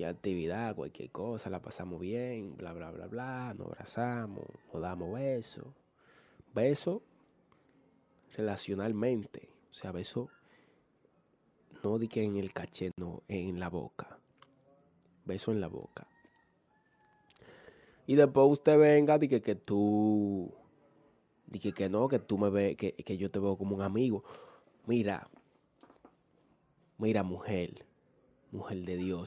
Cualquier actividad, cualquier cosa, la pasamos bien, bla, bla, bla, bla, nos abrazamos, nos damos besos. Beso relacionalmente, o sea, beso no di que en el caché, no, en la boca. Beso en la boca. Y después usted venga, di que, que tú, di que, que no, que tú me ves, que, que yo te veo como un amigo. Mira, mira mujer, mujer de Dios.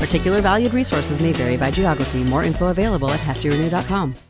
Particular valued resources may vary by geography. More info available at heftyrenew.com.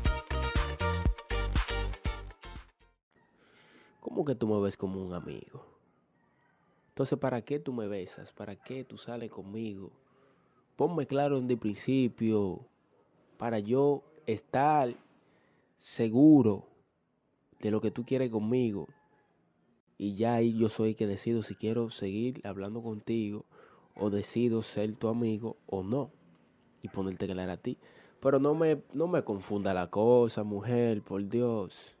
¿Cómo que tú me ves como un amigo? Entonces, ¿para qué tú me besas? ¿Para qué tú sales conmigo? Ponme claro desde el principio para yo estar seguro de lo que tú quieres conmigo. Y ya ahí yo soy el que decido si quiero seguir hablando contigo o decido ser tu amigo o no. Y ponerte claro a ti. Pero no me, no me confunda la cosa, mujer, por Dios.